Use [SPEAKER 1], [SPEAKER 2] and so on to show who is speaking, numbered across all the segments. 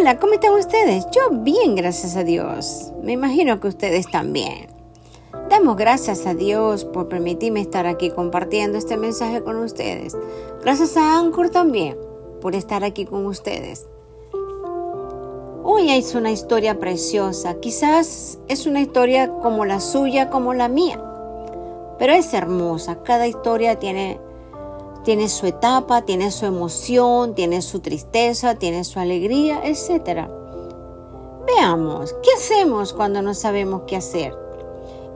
[SPEAKER 1] Hola, ¿cómo están ustedes? Yo bien, gracias a Dios. Me imagino que ustedes también. Damos gracias a Dios por permitirme estar aquí compartiendo este mensaje con ustedes. Gracias a Anchor también por estar aquí con ustedes. Hoy es una historia preciosa. Quizás es una historia como la suya, como la mía. Pero es hermosa. Cada historia tiene tiene su etapa, tiene su emoción, tiene su tristeza, tiene su alegría, etc. Veamos, ¿qué hacemos cuando no sabemos qué hacer?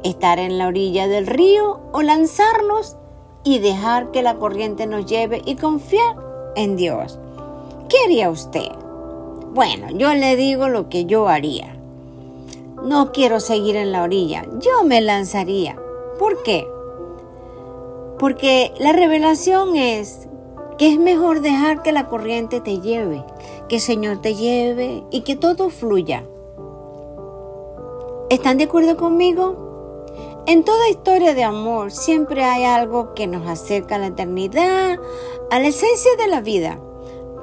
[SPEAKER 1] ¿Estar en la orilla del río o lanzarnos y dejar que la corriente nos lleve y confiar en Dios? ¿Qué haría usted? Bueno, yo le digo lo que yo haría. No quiero seguir en la orilla, yo me lanzaría. ¿Por qué? Porque la revelación es que es mejor dejar que la corriente te lleve, que el Señor te lleve y que todo fluya. ¿Están de acuerdo conmigo? En toda historia de amor siempre hay algo que nos acerca a la eternidad, a la esencia de la vida,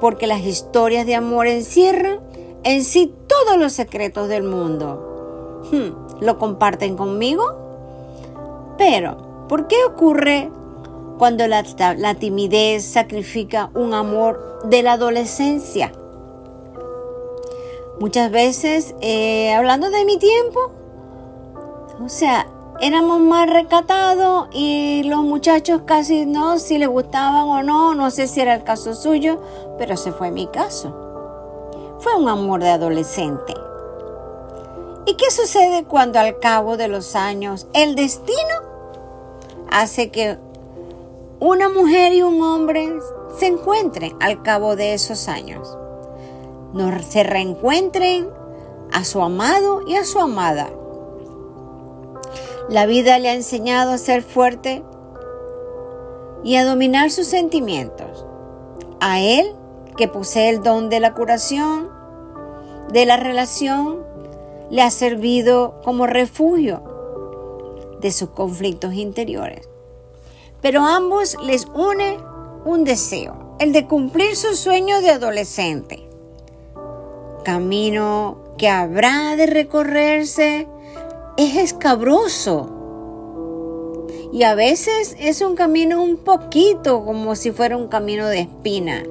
[SPEAKER 1] porque las historias de amor encierran en sí todos los secretos del mundo. Hmm, ¿Lo comparten conmigo? Pero, ¿por qué ocurre cuando la, timidez sacrifica un amor de la adolescencia. Muchas veces, eh, hablando de mi tiempo, o sea, éramos más recatados y los muchachos casi no, si les gustaban o no, no sé si era el caso suyo, pero ese fue mi caso. Fue un amor de adolescente. ¿Y qué sucede cuando al cabo de los años el destino hace que una mujer y un hombre se encuentren al cabo de esos años. No se reencuentren a su amado y a su amada. La vida le ha enseñado a ser fuerte y a dominar sus sentimientos. A él, que posee el don de la curación, de la relación, le ha servido como refugio de sus conflictos interiores pero ambos les une un deseo, el de cumplir su sueño de adolescente. Camino que habrá de recorrerse es escabroso. Y a veces es un camino un poquito como si fuera un camino de espina.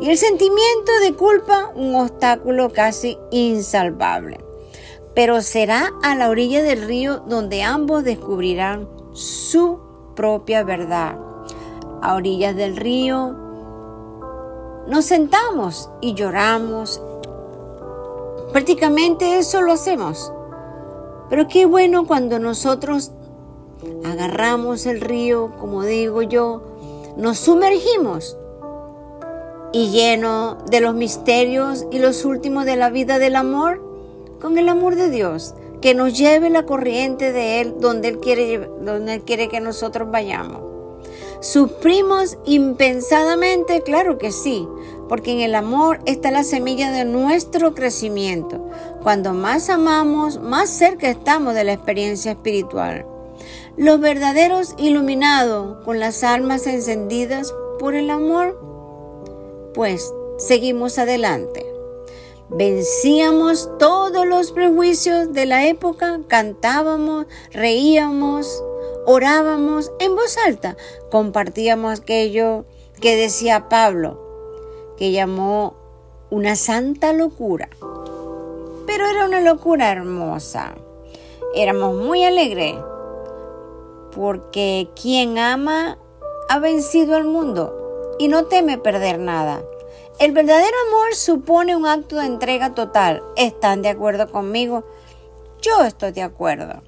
[SPEAKER 1] Y el sentimiento de culpa un obstáculo casi insalvable. Pero será a la orilla del río donde ambos descubrirán su propia verdad. A orillas del río nos sentamos y lloramos. Prácticamente eso lo hacemos. Pero qué bueno cuando nosotros agarramos el río, como digo yo, nos sumergimos y lleno de los misterios y los últimos de la vida del amor, con el amor de Dios, que nos lleve la corriente de Él donde Él quiere, donde él quiere que nosotros vayamos. ¿Sufrimos impensadamente? Claro que sí, porque en el amor está la semilla de nuestro crecimiento. Cuando más amamos, más cerca estamos de la experiencia espiritual. Los verdaderos iluminados con las almas encendidas por el amor, pues seguimos adelante. Vencíamos todos los prejuicios de la época, cantábamos, reíamos, orábamos en voz alta, compartíamos aquello que decía Pablo, que llamó una santa locura. Pero era una locura hermosa. Éramos muy alegres porque quien ama ha vencido al mundo y no teme perder nada. El verdadero amor supone un acto de entrega total. ¿Están de acuerdo conmigo? Yo estoy de acuerdo.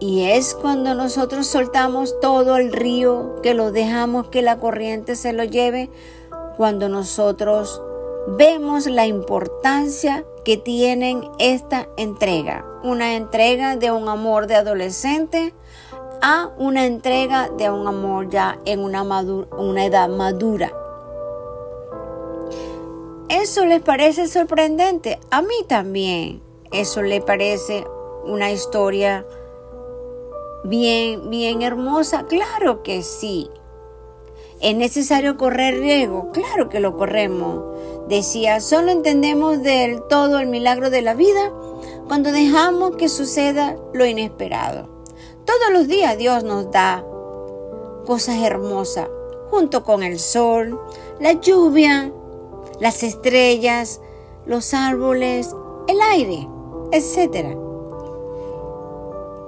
[SPEAKER 1] Y es cuando nosotros soltamos todo el río, que lo dejamos que la corriente se lo lleve, cuando nosotros vemos la importancia que tienen esta entrega. Una entrega de un amor de adolescente a una entrega de un amor ya en una, una edad madura. ¿Eso les parece sorprendente? A mí también. ¿Eso le parece una historia bien, bien hermosa? Claro que sí. ¿Es necesario correr riesgo? Claro que lo corremos. Decía, solo entendemos del todo el milagro de la vida cuando dejamos que suceda lo inesperado. Todos los días Dios nos da cosas hermosas, junto con el sol, la lluvia, las estrellas, los árboles, el aire, etc.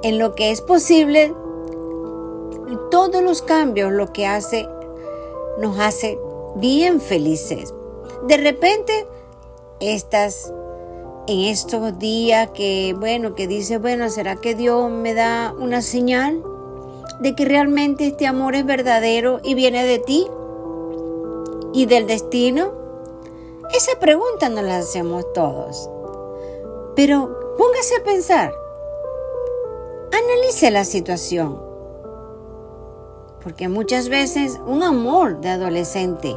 [SPEAKER 1] En lo que es posible, todos los cambios lo que hace nos hace bien felices. De repente, estas en estos días que, bueno, que dice, bueno, ¿será que Dios me da una señal de que realmente este amor es verdadero y viene de ti y del destino? Esa pregunta nos la hacemos todos. Pero póngase a pensar, analice la situación. Porque muchas veces un amor de adolescente,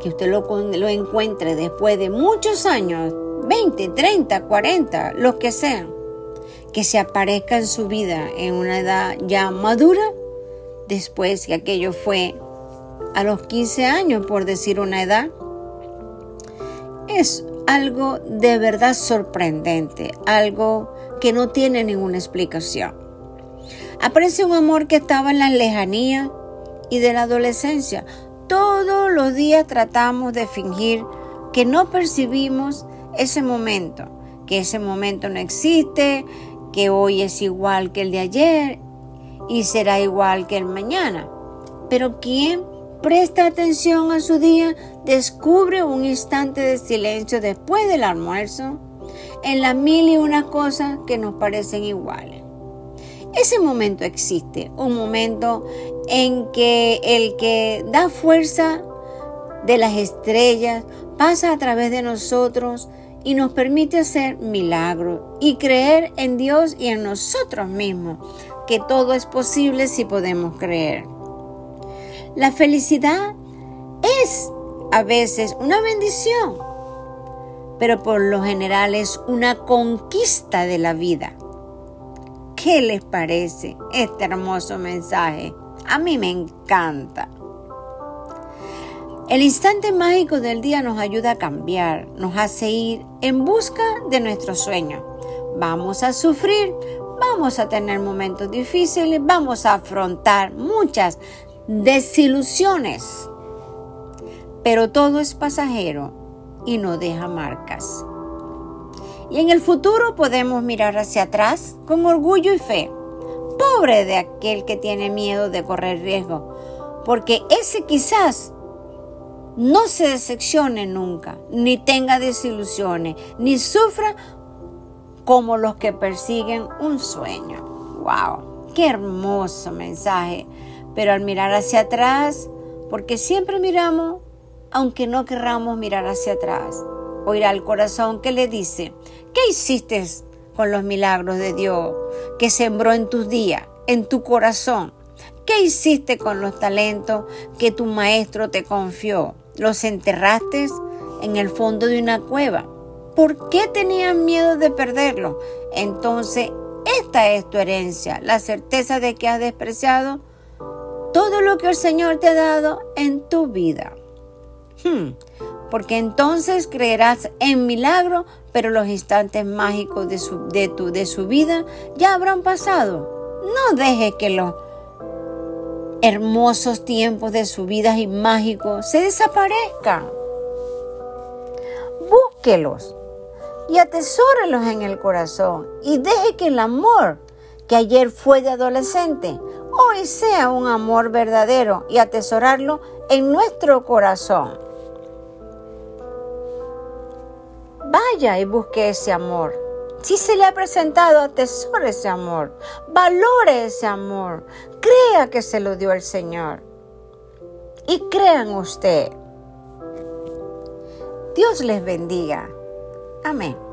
[SPEAKER 1] que usted lo, lo encuentre después de muchos años, 20, 30, 40, los que sean, que se aparezca en su vida en una edad ya madura, después que aquello fue a los 15 años, por decir una edad, es algo de verdad sorprendente, algo que no tiene ninguna explicación. Aparece un amor que estaba en la lejanía y de la adolescencia. Todos los días tratamos de fingir que no percibimos ese momento, que ese momento no existe, que hoy es igual que el de ayer y será igual que el mañana. Pero quien presta atención a su día descubre un instante de silencio después del almuerzo en las mil y una cosas que nos parecen iguales. Ese momento existe, un momento en que el que da fuerza de las estrellas pasa a través de nosotros y nos permite hacer milagros y creer en Dios y en nosotros mismos, que todo es posible si podemos creer. La felicidad es a veces una bendición, pero por lo general es una conquista de la vida. ¿Qué les parece este hermoso mensaje? A mí me encanta. El instante mágico del día nos ayuda a cambiar, nos hace ir en busca de nuestro sueño. Vamos a sufrir, vamos a tener momentos difíciles, vamos a afrontar muchas desilusiones, pero todo es pasajero y no deja marcas. Y en el futuro podemos mirar hacia atrás con orgullo y fe. Pobre de aquel que tiene miedo de correr riesgo, porque ese quizás no se decepcione nunca, ni tenga desilusiones, ni sufra como los que persiguen un sueño. ¡Wow! ¡Qué hermoso mensaje! Pero al mirar hacia atrás, porque siempre miramos, aunque no querramos mirar hacia atrás, oirá el corazón que le dice, ¿qué hiciste con los milagros de Dios que sembró en tus días, en tu corazón? ¿Qué hiciste con los talentos que tu maestro te confió? ¿Los enterraste en el fondo de una cueva? ¿Por qué tenías miedo de perderlo? Entonces, esta es tu herencia, la certeza de que has despreciado todo lo que el Señor te ha dado en tu vida. Hmm porque entonces creerás en milagro, pero los instantes mágicos de su, de, tu, de su vida ya habrán pasado. No deje que los hermosos tiempos de su vida y mágicos se desaparezcan. Búsquelos y atesórelos en el corazón y deje que el amor que ayer fue de adolescente hoy sea un amor verdadero y atesorarlo en nuestro corazón. Vaya y busque ese amor. Si se le ha presentado, atesore ese amor. Valore ese amor. Crea que se lo dio el Señor. Y crean usted. Dios les bendiga. Amén.